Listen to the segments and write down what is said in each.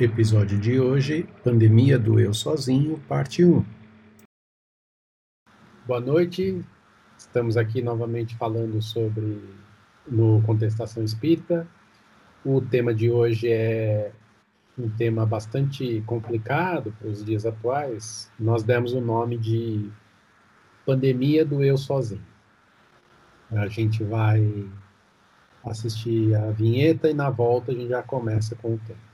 Episódio de hoje: Pandemia do Eu Sozinho, parte 1. Boa noite, estamos aqui novamente falando sobre no Contestação Espírita. O tema de hoje é um tema bastante complicado para os dias atuais. Nós demos o nome de Pandemia do Eu Sozinho. A gente vai assistir a vinheta e na volta a gente já começa com o tema.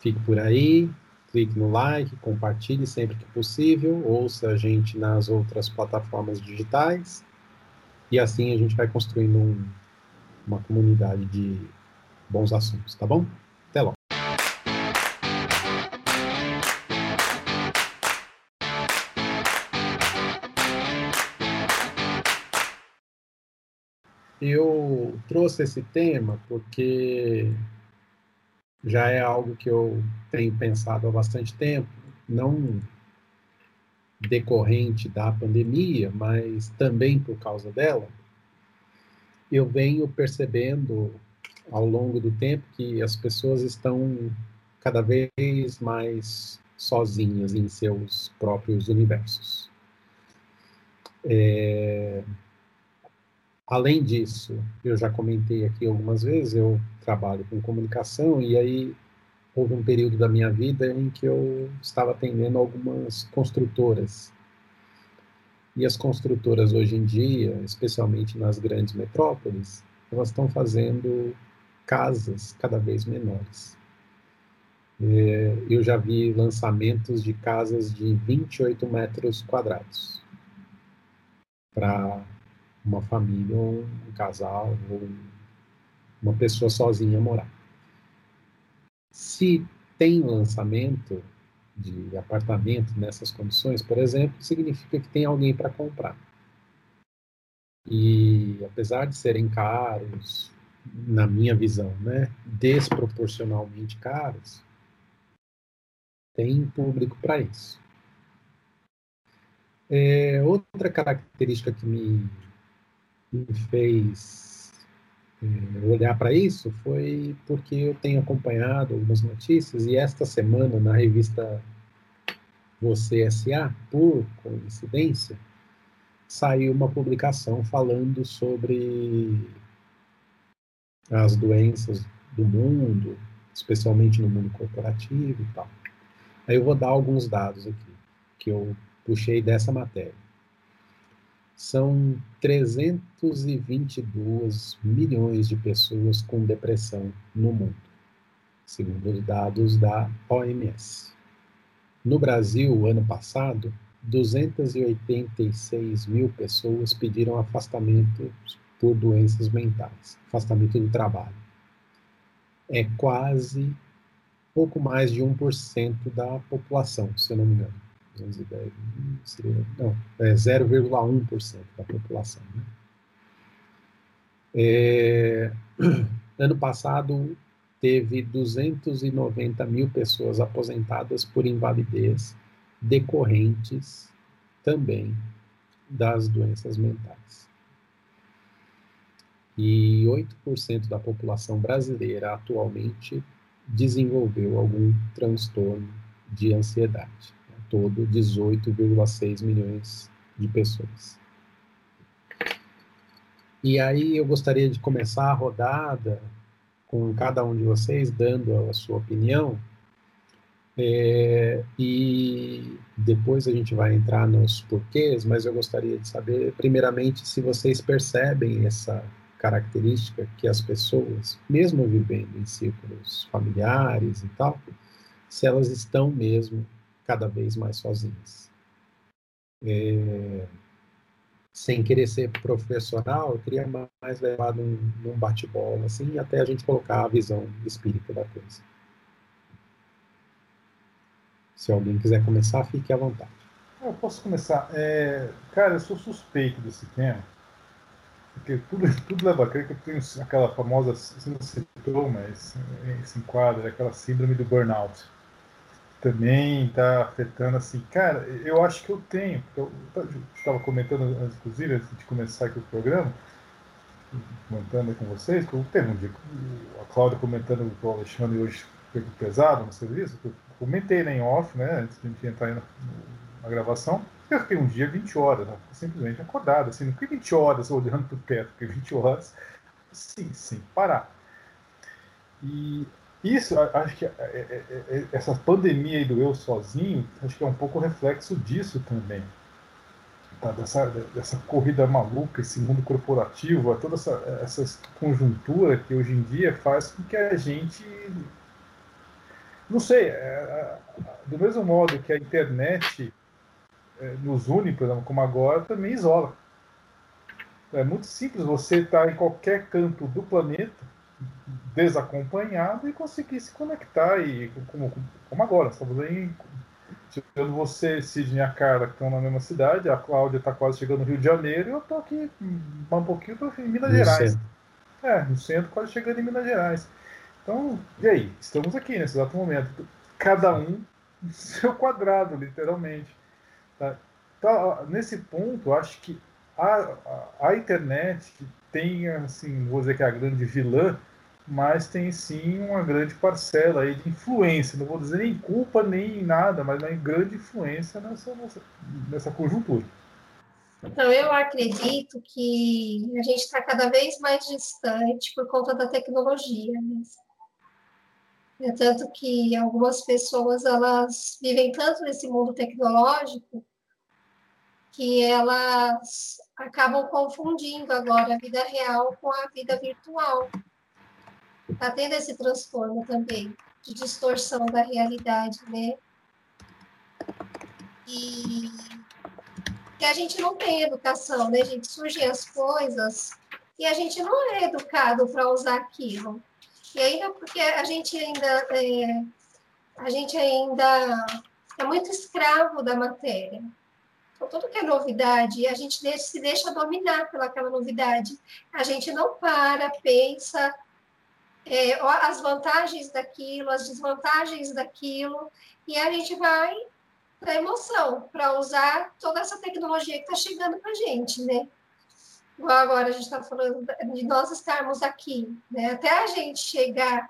Fique por aí, clique no like, compartilhe sempre que possível, ouça a gente nas outras plataformas digitais e assim a gente vai construindo um, uma comunidade de bons assuntos, tá bom? Até logo. Eu trouxe esse tema porque já é algo que eu tenho pensado há bastante tempo, não decorrente da pandemia, mas também por causa dela. Eu venho percebendo ao longo do tempo que as pessoas estão cada vez mais sozinhas em seus próprios universos. É, Além disso, eu já comentei aqui algumas vezes, eu trabalho com comunicação e aí houve um período da minha vida em que eu estava atendendo algumas construtoras. E as construtoras hoje em dia, especialmente nas grandes metrópoles, elas estão fazendo casas cada vez menores. É, eu já vi lançamentos de casas de 28 metros quadrados para uma família, um casal, ou uma pessoa sozinha morar. Se tem lançamento de apartamento nessas condições, por exemplo, significa que tem alguém para comprar. E apesar de serem caros, na minha visão, né, desproporcionalmente caros, tem público para isso. É, outra característica que me me fez é, olhar para isso foi porque eu tenho acompanhado algumas notícias e esta semana na revista Você S.A., por coincidência, saiu uma publicação falando sobre as doenças do mundo, especialmente no mundo corporativo e tal. Aí eu vou dar alguns dados aqui que eu puxei dessa matéria são 322 milhões de pessoas com depressão no mundo, segundo os dados da OMS. No Brasil, ano passado, 286 mil pessoas pediram afastamento por doenças mentais, afastamento do trabalho. É quase pouco mais de 1% da população, se eu não me engano. 210 seria, não, é 0,1% da população. Né? É, ano passado teve 290 mil pessoas aposentadas por invalidez decorrentes também das doenças mentais. E 8% da população brasileira atualmente desenvolveu algum transtorno de ansiedade todo 18,6 milhões de pessoas. E aí eu gostaria de começar a rodada com cada um de vocês dando a sua opinião é, e depois a gente vai entrar nos porquês, mas eu gostaria de saber, primeiramente, se vocês percebem essa característica que as pessoas, mesmo vivendo em círculos familiares e tal, se elas estão mesmo cada vez mais sozinhas. É, sem querer ser professoral, eu queria mais levar num, num bate-bola, assim, até a gente colocar a visão espírita da coisa. Se alguém quiser começar, fique à vontade. Eu posso começar. É, cara, eu sou suspeito desse tema, porque tudo, tudo leva a crer que eu tenho aquela famosa, você não citou, mas se enquadra, aquela síndrome do burnout também está afetando assim, cara, eu acho que eu tenho, eu estava comentando, inclusive, antes de começar aqui o programa, comentando com vocês, que teve um dia, a Cláudia comentando com o Alexandre hoje pesado no serviço, eu comentei né, em off, né, antes de a gente entrar na, na gravação, eu fiquei um dia 20 horas, né, simplesmente acordado, assim, não fiquei 20 horas olhando para o teto, fiquei 20 horas, sim, sem parar. E isso, acho que é, é, é, essa pandemia do eu sozinho, acho que é um pouco reflexo disso também. Tá? Dessa, dessa corrida maluca, esse mundo corporativo, toda essa, essa conjuntura que hoje em dia faz com que a gente. Não sei, do mesmo modo que a internet nos une, por exemplo, como agora, também isola. É muito simples você estar em qualquer canto do planeta desacompanhado e conseguir se conectar e como, como agora, estamos aí tirando você, Sidney e a cara que estão na mesma cidade, a Cláudia está quase chegando no Rio de Janeiro e eu estou aqui um pouquinho tô em Minas no Gerais. Centro. É, no centro, quase chegando em Minas Gerais. Então, e aí? Estamos aqui nesse exato momento. Cada um no seu quadrado, literalmente. Tá? Então, nesse ponto, acho que a, a, a internet tem, assim, vou dizer que é a grande vilã, mas tem sim uma grande parcela aí de influência, não vou dizer nem culpa nem nada, mas uma grande influência nessa, nessa, nessa conjuntura. Então, eu acredito que a gente está cada vez mais distante por conta da tecnologia. Né? É tanto que algumas pessoas elas vivem tanto nesse mundo tecnológico que elas acabam confundindo agora a vida real com a vida virtual está tendo esse transtorno também de distorção da realidade, né? E que a gente não tem educação, né? Gente surgem as coisas e a gente não é educado para usar aquilo. E ainda porque a gente ainda é, a gente ainda é muito escravo da matéria. Então, tudo que é novidade, a gente se deixa dominar pelaquela novidade. A gente não para, pensa, é, as vantagens daquilo, as desvantagens daquilo, e a gente vai para emoção, para usar toda essa tecnologia que está chegando para a gente, né? Igual agora a gente está falando de nós estarmos aqui, né? Até a gente chegar,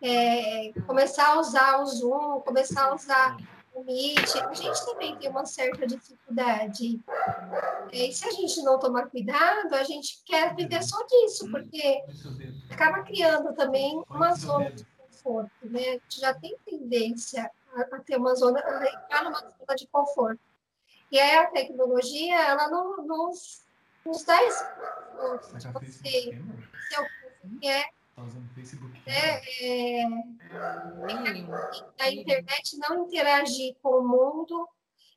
é, começar a usar o Zoom, começar a usar limite, a gente também tem uma certa dificuldade. E se a gente não tomar cuidado, a gente quer viver só disso, porque acaba criando também uma zona de conforto, né? A gente já tem tendência a, ter uma zona, a entrar numa zona de conforto. E aí a tecnologia, ela não, nos, nos dá esse conforto. Você, se eu quer Tá usando Facebook. É, é, a internet não interagir com o mundo,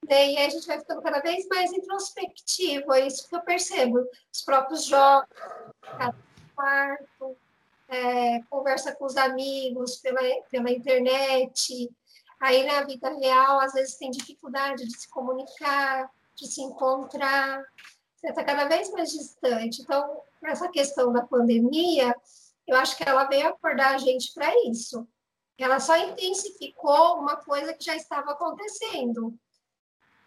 né, e aí a gente vai ficando cada vez mais introspectivo, é isso que eu percebo. Os próprios jogos, cada quarto, é, conversa com os amigos pela, pela internet, aí na vida real, às vezes tem dificuldade de se comunicar, de se encontrar, você está cada vez mais distante. Então, essa questão da pandemia, eu acho que ela veio acordar a gente para isso. Ela só intensificou uma coisa que já estava acontecendo.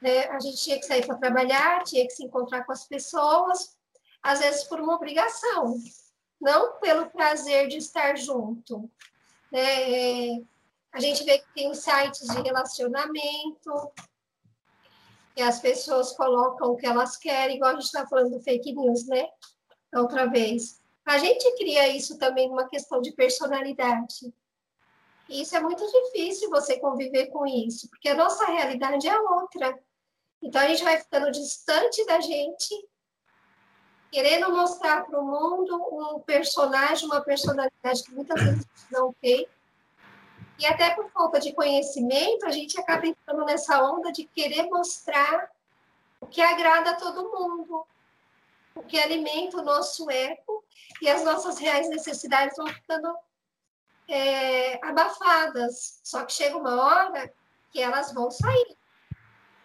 Né? A gente tinha que sair para trabalhar, tinha que se encontrar com as pessoas, às vezes por uma obrigação, não pelo prazer de estar junto. Né? A gente vê que tem sites de relacionamento, que as pessoas colocam o que elas querem, igual a gente está falando do fake news, né? outra vez. A gente cria isso também numa questão de personalidade. E isso é muito difícil você conviver com isso, porque a nossa realidade é outra. Então a gente vai ficando distante da gente, querendo mostrar para o mundo um personagem, uma personalidade que muitas vezes não tem. E até por falta de conhecimento, a gente acaba entrando nessa onda de querer mostrar o que agrada a todo mundo, o que alimenta o nosso ego e as nossas reais necessidades vão ficando é, abafadas. Só que chega uma hora que elas vão sair,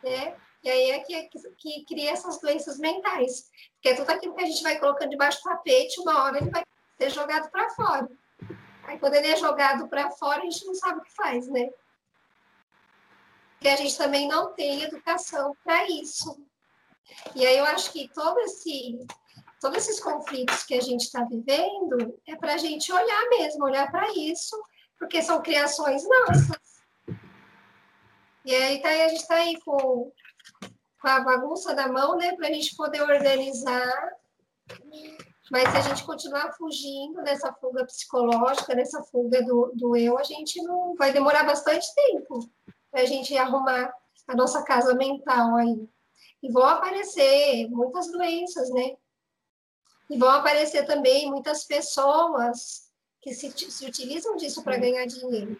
né? E aí é que, que, que cria essas doenças mentais. Porque é tudo aquilo que a gente vai colocando debaixo do tapete, uma hora ele vai ser jogado para fora. Aí quando ele é jogado para fora, a gente não sabe o que faz, né? Porque a gente também não tem educação para isso. E aí eu acho que todo esse, todos esses conflitos que a gente está vivendo é para a gente olhar mesmo, olhar para isso porque são criações nossas. E aí tá, a gente está aí com, com a bagunça na mão, né, para a gente poder organizar. Mas se a gente continuar fugindo dessa fuga psicológica, dessa fuga do, do eu, a gente não vai demorar bastante tempo para a gente arrumar a nossa casa mental aí. E vão aparecer muitas doenças, né? E vão aparecer também muitas pessoas que se, se utilizam disso para ganhar dinheiro.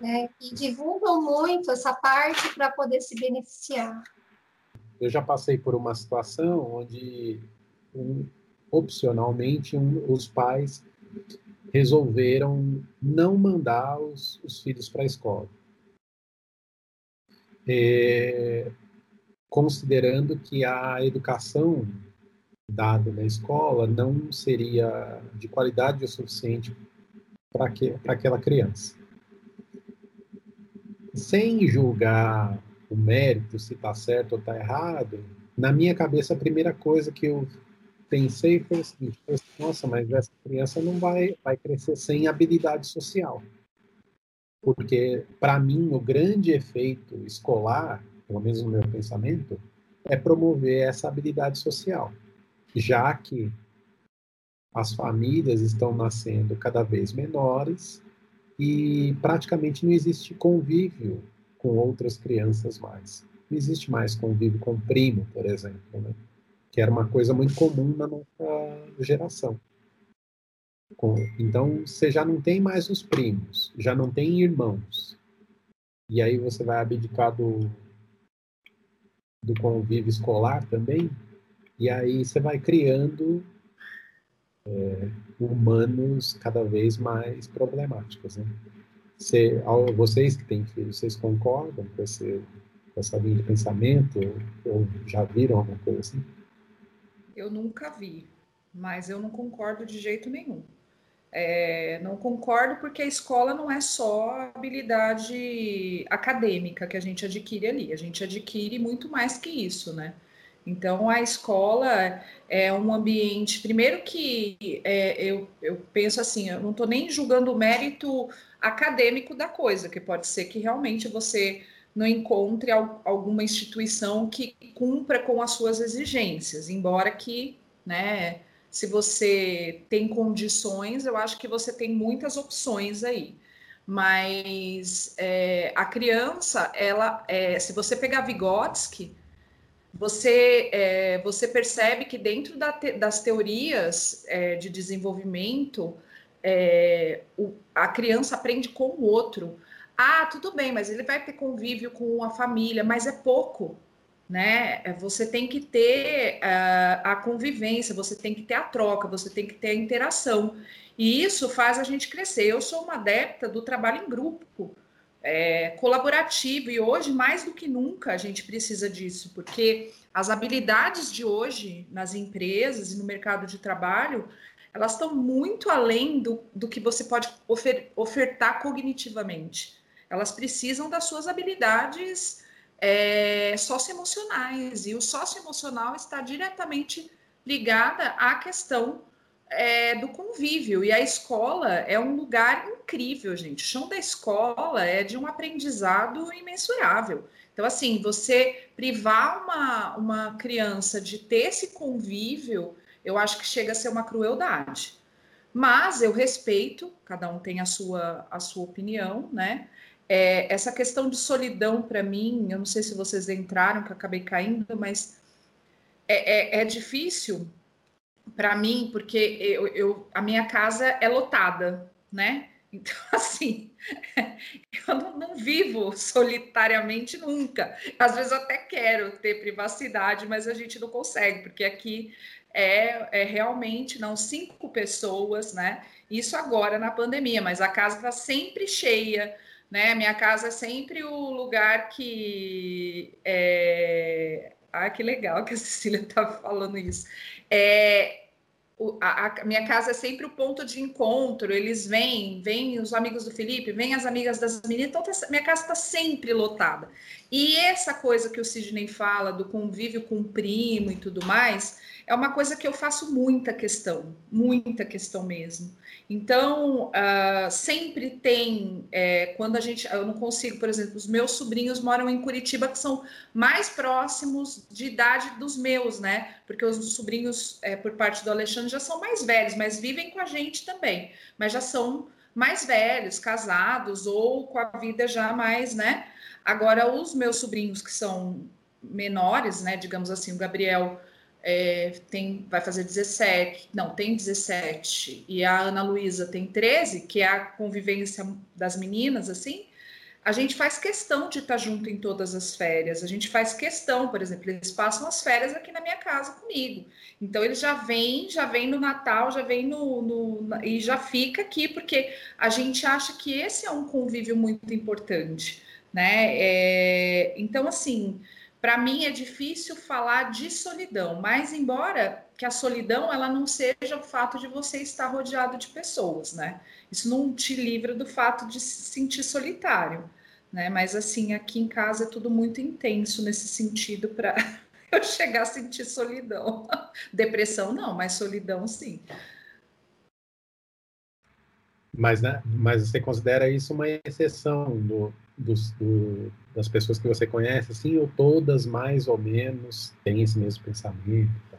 Né? E divulgam muito essa parte para poder se beneficiar. Eu já passei por uma situação onde, um, opcionalmente, um, os pais resolveram não mandar os, os filhos para a escola. É, considerando que a educação dada na escola não seria de qualidade o suficiente para aquela criança. Sem julgar o mérito, se está certo ou está errado, na minha cabeça a primeira coisa que eu pensei foi o seguinte: nossa, mas essa criança não vai, vai crescer sem habilidade social. Porque, para mim, o grande efeito escolar, pelo menos no meu pensamento, é promover essa habilidade social já que as famílias estão nascendo cada vez menores e praticamente não existe convívio com outras crianças mais. Não existe mais convívio com primo, por exemplo, né? que era uma coisa muito comum na nossa geração. Então, você já não tem mais os primos, já não tem irmãos. E aí você vai abdicar do, do convívio escolar também, e aí você vai criando é, humanos cada vez mais problemáticos. Né? Você, vocês que têm filhos, vocês concordam com, esse, com essa linha de pensamento? Ou já viram alguma coisa assim? Eu nunca vi, mas eu não concordo de jeito nenhum. É, não concordo porque a escola não é só habilidade acadêmica que a gente adquire ali, a gente adquire muito mais que isso, né? Então, a escola é um ambiente, primeiro que é, eu, eu penso assim, eu não estou nem julgando o mérito acadêmico da coisa, que pode ser que realmente você não encontre alguma instituição que cumpra com as suas exigências, embora que, né, se você tem condições, eu acho que você tem muitas opções aí. Mas é, a criança, ela, é, se você pegar Vygotsky, você, é, você percebe que dentro da te, das teorias é, de desenvolvimento, é, o, a criança aprende com o outro. Ah, tudo bem, mas ele vai ter convívio com a família, mas é pouco, né? É, você tem que ter uh, a convivência, você tem que ter a troca, você tem que ter a interação. E isso faz a gente crescer. Eu sou uma adepta do trabalho em grupo é, colaborativo, e hoje, mais do que nunca, a gente precisa disso, porque as habilidades de hoje nas empresas e no mercado de trabalho, elas estão muito além do, do que você pode ofer ofertar cognitivamente. Elas precisam das suas habilidades é, socioemocionais, e o socioemocional está diretamente ligada à questão é, do convívio. E a escola é um lugar incrível, gente. O chão da escola é de um aprendizado imensurável. Então, assim, você privar uma, uma criança de ter esse convívio, eu acho que chega a ser uma crueldade. Mas eu respeito, cada um tem a sua, a sua opinião, né? É, essa questão de solidão, para mim, eu não sei se vocês entraram, que eu acabei caindo, mas é, é, é difícil para mim, porque eu, eu, a minha casa é lotada, né? Então, assim, eu não, não, vivo solitariamente nunca. Às vezes eu até quero ter privacidade, mas a gente não consegue, porque aqui é, é realmente não cinco pessoas, né? Isso agora na pandemia, mas a casa está sempre cheia, né? Minha casa é sempre o lugar que é... Ah, que legal que a Cecília está falando isso. É, o, a, a, minha casa é sempre o ponto de encontro. Eles vêm, vêm os amigos do Felipe, vêm as amigas das meninas. Então, tá, minha casa está sempre lotada. E essa coisa que o Sidney fala do convívio com o primo e tudo mais, é uma coisa que eu faço muita questão, muita questão mesmo. Então, uh, sempre tem, é, quando a gente, eu não consigo, por exemplo, os meus sobrinhos moram em Curitiba, que são mais próximos de idade dos meus, né? Porque os sobrinhos, é, por parte do Alexandre, já são mais velhos, mas vivem com a gente também, mas já são mais velhos, casados ou com a vida já mais, né? Agora, os meus sobrinhos que são menores, né? Digamos assim, o Gabriel é, tem, vai fazer 17, não, tem 17, e a Ana Luísa tem 13, que é a convivência das meninas, assim, a gente faz questão de estar junto em todas as férias. A gente faz questão, por exemplo, eles passam as férias aqui na minha casa comigo. Então eles já vêm, já vêm no Natal, já vêm no, no, e já fica aqui porque a gente acha que esse é um convívio muito importante, né? É, então assim, para mim é difícil falar de solidão, mas embora que a solidão ela não seja o fato de você estar rodeado de pessoas, né? Isso não te livra do fato de se sentir solitário, né? Mas assim, aqui em casa é tudo muito intenso nesse sentido para eu chegar a sentir solidão. Depressão não, mas solidão sim. Mas, né, mas você considera isso uma exceção do, dos, do, das pessoas que você conhece, assim, ou todas mais ou menos têm esse mesmo pensamento? Tá?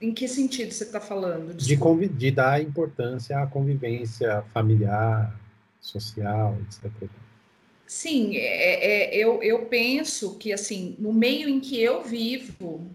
Em que sentido você está falando? De, de, dar importância à convivência familiar, social, etc. Sim, é, é, eu, eu penso que, assim, no meio em que eu vivo,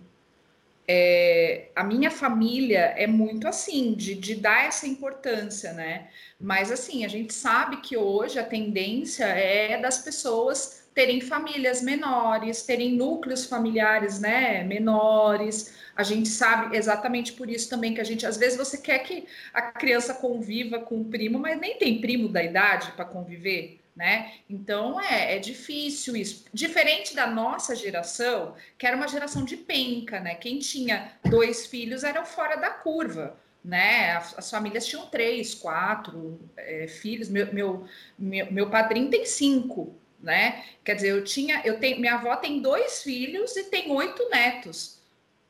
é, a minha família é muito assim, de, de dar essa importância, né? Mas assim, a gente sabe que hoje a tendência é das pessoas terem famílias menores, terem núcleos familiares, né, menores. A gente sabe exatamente por isso também que a gente, às vezes, você quer que a criança conviva com o primo, mas nem tem primo da idade para conviver né? Então é, é difícil isso. Diferente da nossa geração, que era uma geração de penca, né? Quem tinha dois filhos era fora da curva. Né? As famílias tinham três, quatro é, filhos. Meu, meu, meu, meu padrinho tem cinco, né? Quer dizer, eu tinha, eu tenho, minha avó tem dois filhos e tem oito netos.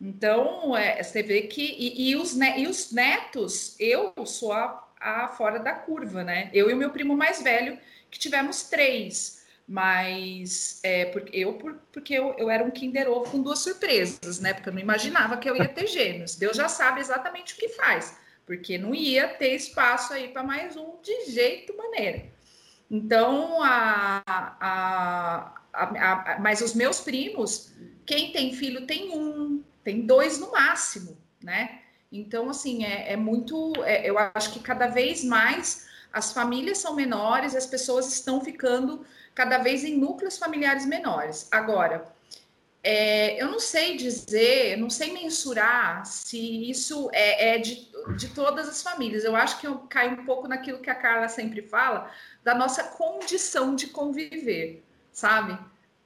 Então, é, você vê que. E, e, os, e os netos, eu sou a, a fora da curva, né? Eu e o meu primo mais velho, que tivemos três. Mas é, porque eu, porque eu, eu era um Kinder Ovo com duas surpresas, né? Porque eu não imaginava que eu ia ter gêmeos. Deus já sabe exatamente o que faz, porque não ia ter espaço aí para mais um de jeito maneira. Então, a, a, a, a, mas os meus primos, quem tem filho tem um, tem dois no máximo, né? Então, assim, é, é muito. É, eu acho que cada vez mais as famílias são menores, as pessoas estão ficando cada vez em núcleos familiares menores. Agora, é, eu não sei dizer, não sei mensurar se isso é, é de, de, todas as famílias. Eu acho que eu caio um pouco naquilo que a Carla sempre fala, da nossa condição de conviver, sabe?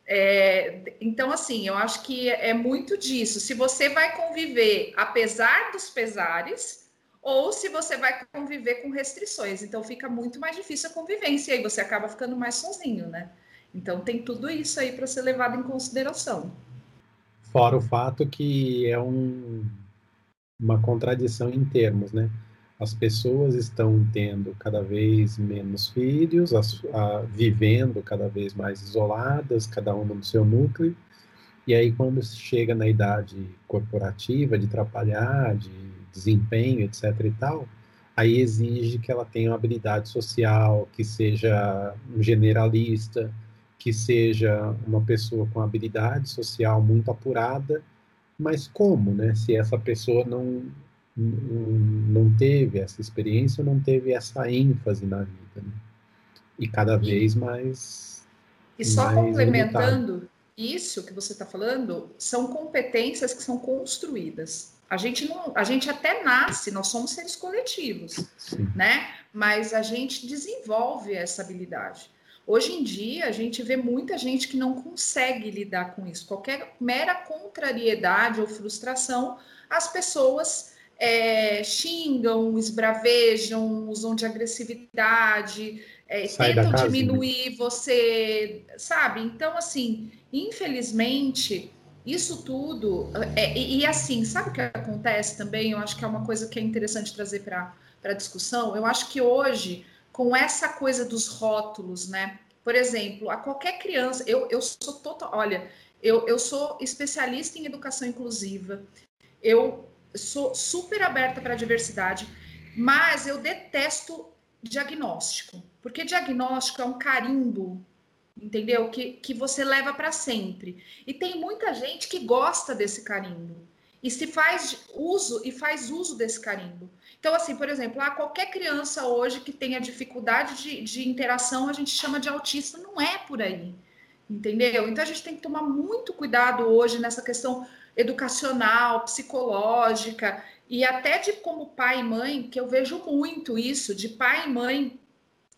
É, então, assim, eu acho que é muito disso. Se você vai conviver apesar dos pesares, ou se você vai conviver com restrições. Então fica muito mais difícil a convivência e aí você acaba ficando mais sozinho, né? Então tem tudo isso aí para ser levado em consideração. Fora o fato que é um, uma contradição em termos, né? As pessoas estão tendo cada vez menos filhos, as, a, vivendo cada vez mais isoladas, cada uma no seu núcleo. E aí, quando chega na idade corporativa, de trabalhar, de desempenho, etc. e tal, aí exige que ela tenha uma habilidade social, que seja um generalista, que seja uma pessoa com habilidade social muito apurada, mas como, né? Se essa pessoa não não teve essa experiência, não teve essa ênfase na vida, né? E cada vez mais. E só mais complementando limitado. isso que você está falando, são competências que são construídas. A gente não, a gente até nasce, nós somos seres coletivos, Sim. né? Mas a gente desenvolve essa habilidade. Hoje em dia, a gente vê muita gente que não consegue lidar com isso. Qualquer mera contrariedade ou frustração, as pessoas é, xingam, esbravejam, usam de agressividade, é, tentam casa, diminuir né? você, sabe? Então, assim, infelizmente, isso tudo. É, e, e, assim, sabe o que acontece também? Eu acho que é uma coisa que é interessante trazer para a discussão. Eu acho que hoje, com essa coisa dos rótulos, né? Por exemplo, a qualquer criança, eu, eu sou total. Olha, eu, eu sou especialista em educação inclusiva, eu sou super aberta para a diversidade, mas eu detesto diagnóstico, porque diagnóstico é um carimbo, entendeu? Que, que você leva para sempre. E tem muita gente que gosta desse carimbo e se faz uso e faz uso desse carimbo. Então, assim, por exemplo, ah, qualquer criança hoje que tenha dificuldade de, de interação, a gente chama de autista, não é por aí. Entendeu? Então a gente tem que tomar muito cuidado hoje nessa questão educacional, psicológica e até de como pai e mãe, que eu vejo muito isso, de pai e mãe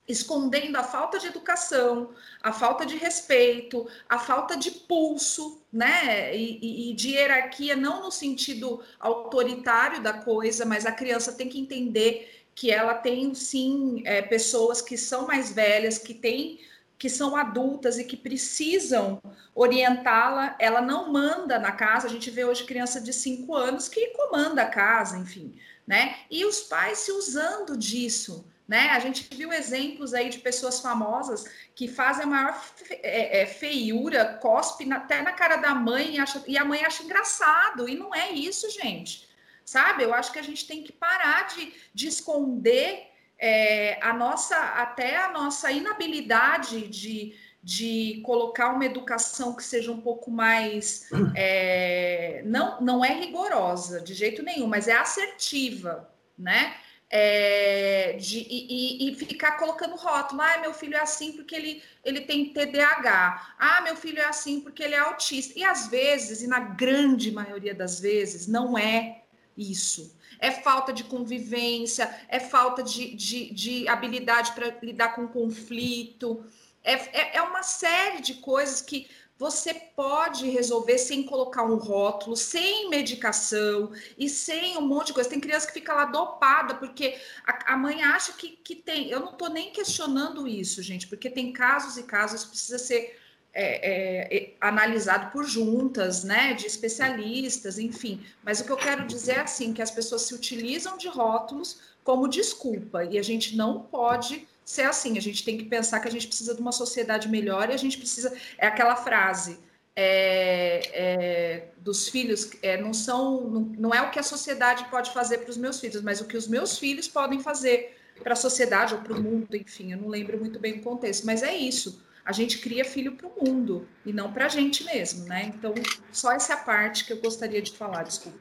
escondendo a falta de educação, a falta de respeito, a falta de pulso, né? E, e, de hierarquia, não no sentido autoritário da coisa, mas a criança tem que entender que ela tem sim é, pessoas que são mais velhas, que têm que são adultas e que precisam orientá-la, ela não manda na casa. A gente vê hoje criança de 5 anos que comanda a casa, enfim, né? E os pais se usando disso né? A gente viu exemplos aí de pessoas famosas que fazem a maior é, é, feiura, cospe na, até na cara da mãe e, acha, e a mãe acha engraçado. E não é isso, gente. Sabe? Eu acho que a gente tem que parar de, de esconder é, a nossa, até a nossa inabilidade de, de colocar uma educação que seja um pouco mais. É, não, não é rigorosa de jeito nenhum, mas é assertiva, né? É, de, e, e, ficar colocando rótulo. Ah, meu filho é assim porque ele, ele tem TDAH. Ah, meu filho é assim porque ele é autista. E às vezes, e na grande maioria das vezes, não é isso. É falta de convivência, é falta de, de, de habilidade para lidar com conflito. É, é, é uma série de coisas que você pode resolver sem colocar um rótulo, sem medicação e sem um monte de coisa. Tem criança que fica lá dopada porque a, a mãe acha que, que tem. Eu não estou nem questionando isso, gente, porque tem casos e casos que precisa ser é, é, analisado por juntas, né, de especialistas, enfim. Mas o que eu quero dizer é assim que as pessoas se utilizam de rótulos como desculpa e a gente não pode ser assim. A gente tem que pensar que a gente precisa de uma sociedade melhor e a gente precisa. É aquela frase é, é, dos filhos, é, não são. Não, não é o que a sociedade pode fazer para os meus filhos, mas o que os meus filhos podem fazer para a sociedade ou para o mundo, enfim, eu não lembro muito bem o contexto, mas é isso. A gente cria filho para o mundo e não para a gente mesmo, né? Então, só essa parte que eu gostaria de falar, desculpa.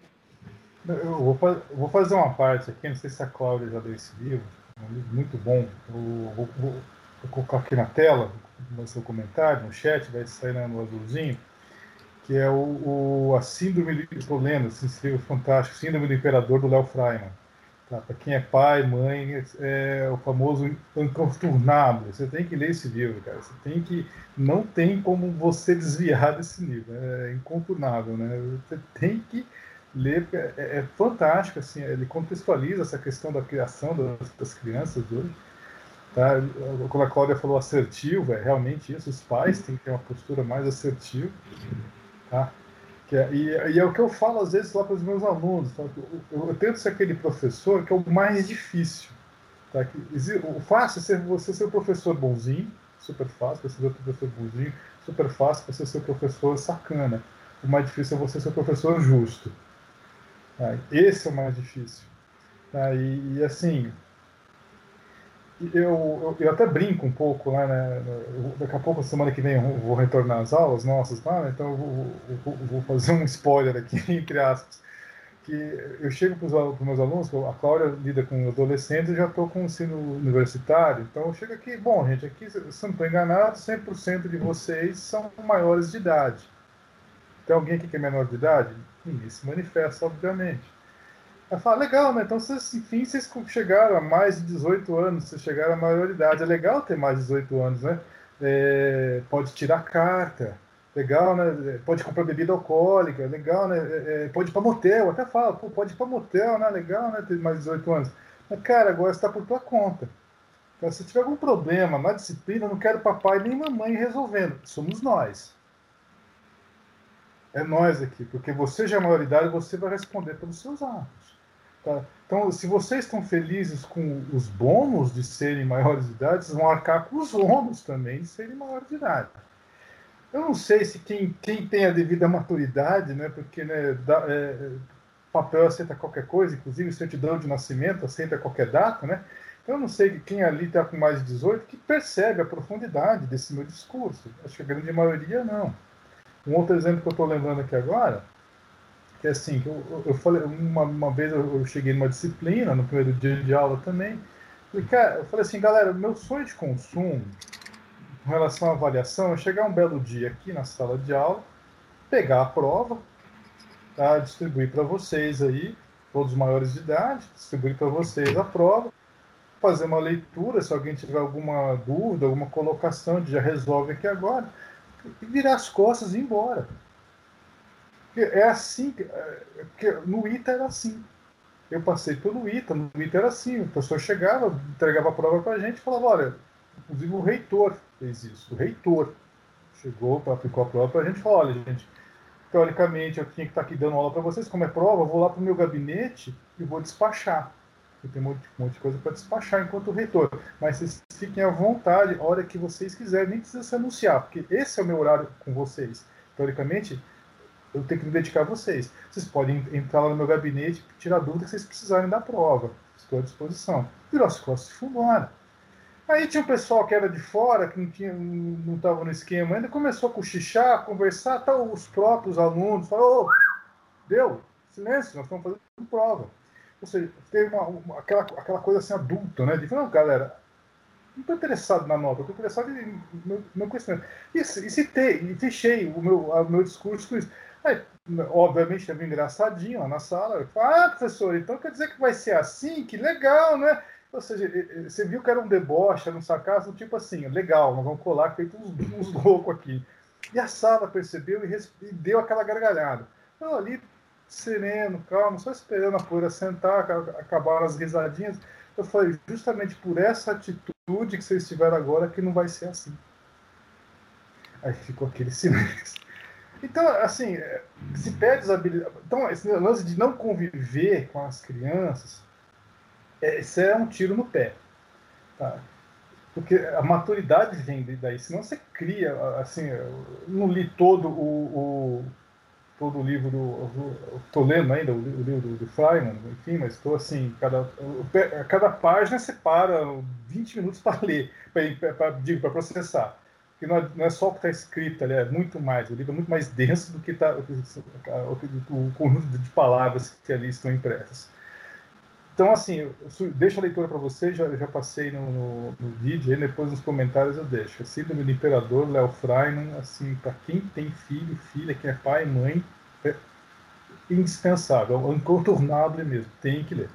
Eu vou, vou fazer uma parte aqui, não sei se a Cláudia já deu esse livro, um livro muito bom. Eu vou, vou, vou colocar aqui na tela, no seu comentário, no chat, vai sair no azulzinho, que é o, o a Síndrome de Estou lendo, esse livro fantástico, Síndrome do Imperador, do Léo Freiman. Tá? Para quem é pai, mãe, é o famoso incontornável. Você tem que ler esse livro, cara. Você tem que. Não tem como você desviar desse livro. É incontornável, né? Você tem que ler, é, é, fantástico, assim, ele contextualiza essa questão da criação das, das crianças hoje. Tá? Quando a Cláudia falou assertivo, é realmente isso, os pais têm que ter uma postura mais assertiva. Tá? Que é, e, e, é o que eu falo às vezes lá para os meus alunos. Tá? Eu, eu, tento ser aquele professor que é o mais difícil. Tá? Que, o fácil é ser, você ser o professor bonzinho, super fácil, você ser o professor bonzinho, super fácil você ser o professor sacana. O mais difícil é você ser o professor justo. Tá? Esse é o mais difícil. Tá? E, e, assim, eu, eu, eu, até brinco um pouco lá, né? Daqui a pouco, semana que vem, eu vou retornar às aulas nossas né? então eu vou, eu vou, fazer um spoiler aqui, entre aspas. Que eu chego para os meus alunos, a Cláudia lida com adolescentes, eu já estou com o ensino universitário, então eu chego aqui, bom, gente, aqui, se eu não estou enganado, 100% de vocês são maiores de idade. Tem alguém aqui que é menor de idade? Ninguém se manifesta, obviamente. Ela fala, legal, né? Então, vocês, enfim, vocês chegaram a mais de 18 anos, vocês chegaram à maioridade. É legal ter mais de 18 anos, né? É, pode tirar carta, legal, né? Pode comprar bebida alcoólica, legal, né? É, é pode ir para motel, até fala, pô, pode ir para motel, né? Legal, né? Ter mais 18 anos. Mas, cara, agora está por tua conta. Então, se tiver algum problema na disciplina, não quero papai nem mamãe resolvendo. Somos nós. É nós aqui, porque você já é maioridade, você vai responder pelos seus atos. Tá? Então, se vocês estão felizes com os bônus de serem maiores de idade, vocês vão arcar com os ônus também de serem maiores de idade. Eu não sei se quem, quem tem a devida maturidade, né, porque né, da, é, papel aceita qualquer coisa, inclusive certidão de nascimento aceita qualquer data, né? Então, eu não sei quem ali está com mais de 18 que percebe a profundidade desse meu discurso. Acho que a grande maioria não. Um outro exemplo que eu estou lembrando aqui agora, que é assim, que eu, eu falei, uma, uma vez eu cheguei numa disciplina, no primeiro dia de aula também, falei, cara, eu falei assim, galera, meu sonho de consumo, com relação à avaliação, é chegar um belo dia aqui na sala de aula, pegar a prova, tá, distribuir para vocês aí, todos maiores de idade, distribuir para vocês a prova, fazer uma leitura, se alguém tiver alguma dúvida, alguma colocação, já resolve aqui agora e virar as costas e ir embora. É assim, é, porque no ITA era assim. Eu passei pelo ITA, no ITA era assim, o professor chegava, entregava a prova para a gente e falava, olha, inclusive o reitor fez isso, o reitor chegou, aplicou a prova para a gente e falou, olha, gente, teoricamente eu tinha que estar aqui dando aula para vocês, como é prova, vou lá para o meu gabinete e vou despachar. Eu tenho um monte, um monte de coisa para despachar enquanto reitor. Mas vocês fiquem à vontade, a hora que vocês quiserem, nem precisa se anunciar, porque esse é o meu horário com vocês. Teoricamente, eu tenho que me dedicar a vocês. Vocês podem entrar lá no meu gabinete e tirar dúvida que vocês precisarem da prova. Estou à disposição. Virou as costas e foi Aí tinha um pessoal que era de fora, que não não estava no esquema ainda, começou a cochichar, a conversar, tá, os próprios alunos falaram, oh, deu, silêncio, nós estamos fazendo prova. Ou seja, teve uma, uma, aquela, aquela coisa assim adulta, né? De não, galera, não estou interessado na nota, estou interessado em meu, meu conhecimento. E, citei, e fechei o meu, o meu discurso com isso. Aí, obviamente, teve um engraçadinho lá na sala. Eu falei, ah, professor, então quer dizer que vai ser assim? Que legal, né? Ou seja, você viu que era um deboche, era um sarcasmo, tipo assim, legal, nós vamos colar feito uns, uns loucos aqui. E a sala percebeu e, e deu aquela gargalhada. Então, ali sereno, calmo, só esperando a poeira sentar, acabaram as risadinhas. Eu falei, justamente por essa atitude que vocês tiveram agora, que não vai ser assim. Aí ficou aquele silêncio. Então, assim, se perde habilidades. Então, esse lance de não conviver com as crianças, é, isso é um tiro no pé. Tá? Porque a maturidade vem daí, senão você cria, assim, não li todo o, o todo o livro do. Estou lendo ainda o, livro do, do enfim, mas estou assim, cada, cada página separa 20 minutos para ler, para processar. Porque não é, não é só o que está escrito ali, é muito mais. O livro é muito mais denso do que tá, o, o, o conjunto de palavras que ali estão impressas. Então, assim, deixo a leitura para vocês, já, já passei no, no, no, vídeo, aí depois nos comentários eu deixo. A Síndrome do Imperador, Léo Freiman, assim, para quem tem filho, filha, quem é pai, mãe, é indispensável, é incontornável mesmo, tem que ler.